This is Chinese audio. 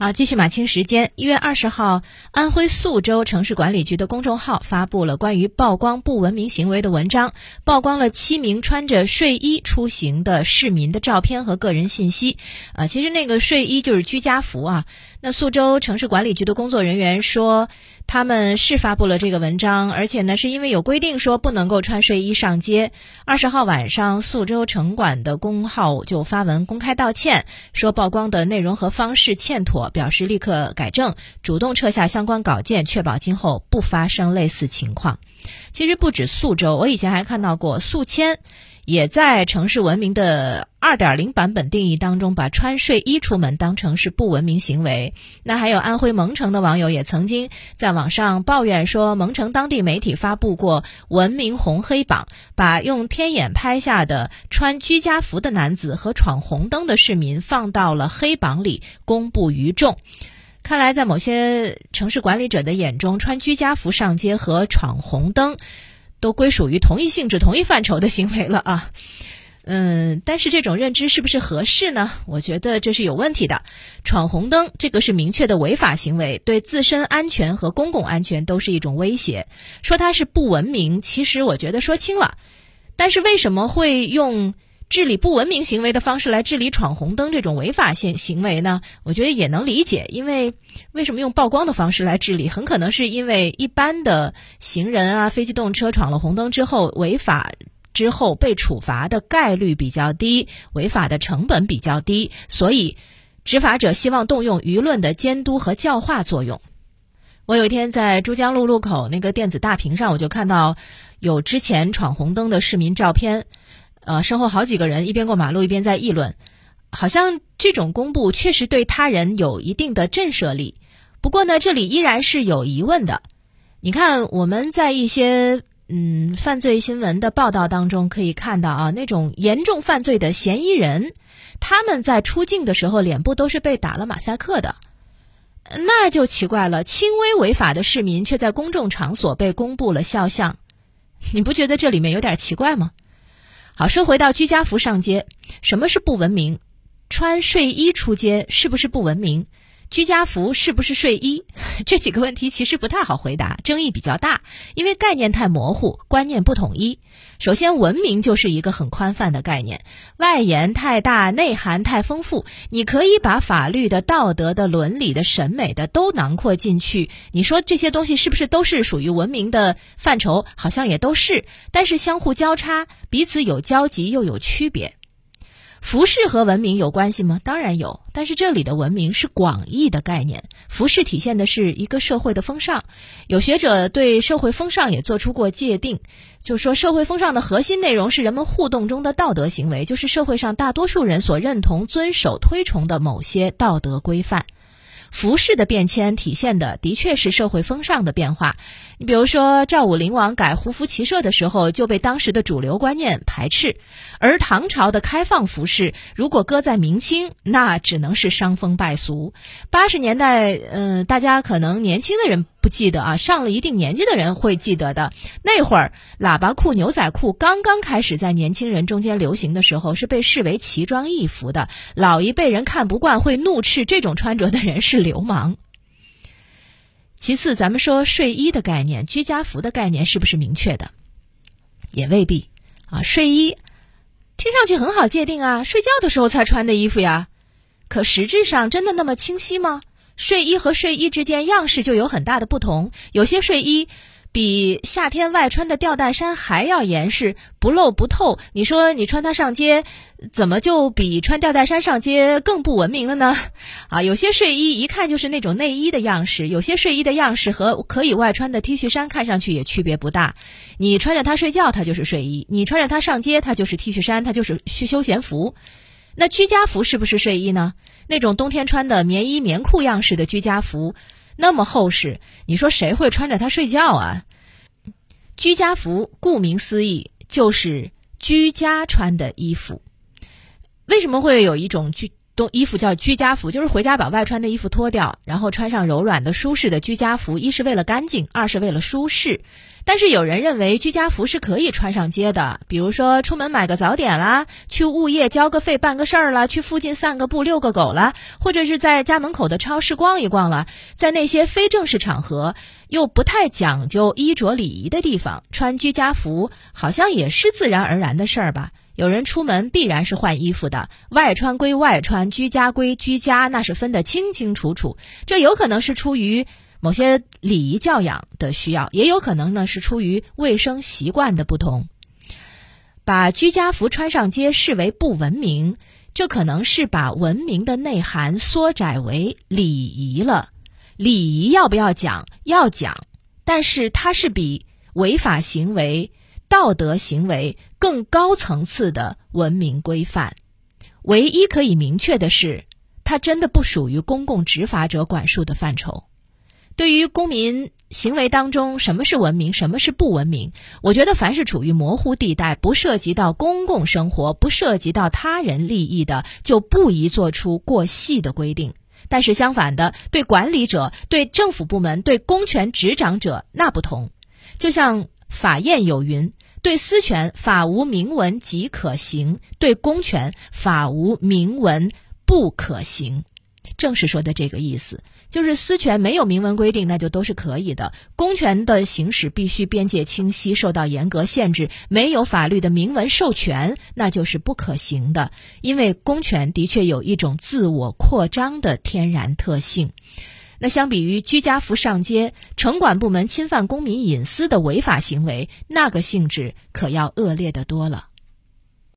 好，继续马清时间。一月二十号，安徽宿州城市管理局的公众号发布了关于曝光不文明行为的文章，曝光了七名穿着睡衣出行的市民的照片和个人信息。啊，其实那个睡衣就是居家服啊。那宿州城市管理局的工作人员说，他们是发布了这个文章，而且呢，是因为有规定说不能够穿睡衣上街。二十号晚上，宿州城管的公号就发文公开道歉，说曝光的内容和方式欠妥，表示立刻改正，主动撤下相关稿件，确保今后不发生类似情况。其实不止宿州，我以前还看到过宿迁。也在城市文明的二点零版本定义当中，把穿睡衣出门当成是不文明行为。那还有安徽蒙城的网友也曾经在网上抱怨说，蒙城当地媒体发布过文明红黑榜，把用天眼拍下的穿居家服的男子和闯红灯的市民放到了黑榜里公布于众。看来，在某些城市管理者的眼中，穿居家服上街和闯红灯。都归属于同一性质、同一范畴的行为了啊，嗯，但是这种认知是不是合适呢？我觉得这是有问题的。闯红灯这个是明确的违法行为，对自身安全和公共安全都是一种威胁。说它是不文明，其实我觉得说轻了。但是为什么会用？治理不文明行为的方式来治理闯红灯这种违法行行为呢？我觉得也能理解，因为为什么用曝光的方式来治理？很可能是因为一般的行人啊、非机动车闯了红灯之后违法之后被处罚的概率比较低，违法的成本比较低，所以执法者希望动用舆论的监督和教化作用。我有一天在珠江路路口那个电子大屏上，我就看到有之前闯红灯的市民照片。呃，身后好几个人一边过马路一边在议论，好像这种公布确实对他人有一定的震慑力。不过呢，这里依然是有疑问的。你看，我们在一些嗯犯罪新闻的报道当中可以看到啊，那种严重犯罪的嫌疑人，他们在出境的时候脸部都是被打了马赛克的，那就奇怪了。轻微违法的市民却在公众场所被公布了肖像，你不觉得这里面有点奇怪吗？好，说回到居家服上街，什么是不文明？穿睡衣出街是不是不文明？居家服是不是睡衣？这几个问题其实不太好回答，争议比较大，因为概念太模糊，观念不统一。首先，文明就是一个很宽泛的概念，外延太大，内涵太丰富。你可以把法律的、道德的、伦理的、审美的都囊括进去。你说这些东西是不是都是属于文明的范畴？好像也都是，但是相互交叉，彼此有交集又有区别。服饰和文明有关系吗？当然有，但是这里的文明是广义的概念。服饰体现的是一个社会的风尚。有学者对社会风尚也做出过界定，就是说社会风尚的核心内容是人们互动中的道德行为，就是社会上大多数人所认同、遵守、推崇的某些道德规范。服饰的变迁体现的的确是社会风尚的变化。你比如说，赵武灵王改胡服骑射的时候，就被当时的主流观念排斥；而唐朝的开放服饰，如果搁在明清，那只能是伤风败俗。八十年代，嗯，大家可能年轻的人。不记得啊，上了一定年纪的人会记得的。那会儿，喇叭裤、牛仔裤刚刚开始在年轻人中间流行的时候，是被视为奇装异服的。老一辈人看不惯，会怒斥这种穿着的人是流氓。其次，咱们说睡衣的概念、居家服的概念是不是明确的？也未必啊。睡衣听上去很好界定啊，睡觉的时候才穿的衣服呀。可实质上真的那么清晰吗？睡衣和睡衣之间样式就有很大的不同，有些睡衣比夏天外穿的吊带衫还要严实，不露不透。你说你穿它上街，怎么就比穿吊带衫上街更不文明了呢？啊，有些睡衣一看就是那种内衣的样式，有些睡衣的样式和可以外穿的 T 恤衫看上去也区别不大。你穿着它睡觉，它就是睡衣；你穿着它上街，它就是 T 恤衫，它就是休休闲服。那居家服是不是睡衣呢？那种冬天穿的棉衣棉裤样式的居家服，那么厚实，你说谁会穿着它睡觉啊？居家服顾名思义就是居家穿的衣服。为什么会有一种居东衣服叫居家服，就是回家把外穿的衣服脱掉，然后穿上柔软的、舒适的居家服。一是为了干净，二是为了舒适。但是有人认为居家服是可以穿上街的，比如说出门买个早点啦，去物业交个费办个事儿啦，去附近散个步遛个狗啦，或者是在家门口的超市逛一逛了。在那些非正式场合又不太讲究衣着礼仪的地方，穿居家服好像也是自然而然的事儿吧。有人出门必然是换衣服的，外穿归外穿，居家归居家，那是分得清清楚楚。这有可能是出于某些礼仪教养的需要，也有可能呢是出于卫生习惯的不同。把居家服穿上街视为不文明，这可能是把文明的内涵缩窄为礼仪了。礼仪要不要讲？要讲，但是它是比违法行为。道德行为更高层次的文明规范，唯一可以明确的是，它真的不属于公共执法者管束的范畴。对于公民行为当中什么是文明，什么是不文明，我觉得凡是处于模糊地带、不涉及到公共生活、不涉及到他人利益的，就不宜做出过细的规定。但是相反的，对管理者、对政府部门、对公权执掌者那不同。就像法谚有云。对私权，法无明文即可行；对公权，法无明文不可行。正是说的这个意思，就是私权没有明文规定，那就都是可以的；公权的行使必须边界清晰，受到严格限制，没有法律的明文授权，那就是不可行的。因为公权的确有一种自我扩张的天然特性。那相比于居家服上街，城管部门侵犯公民隐私的违法行为，那个性质可要恶劣的多了。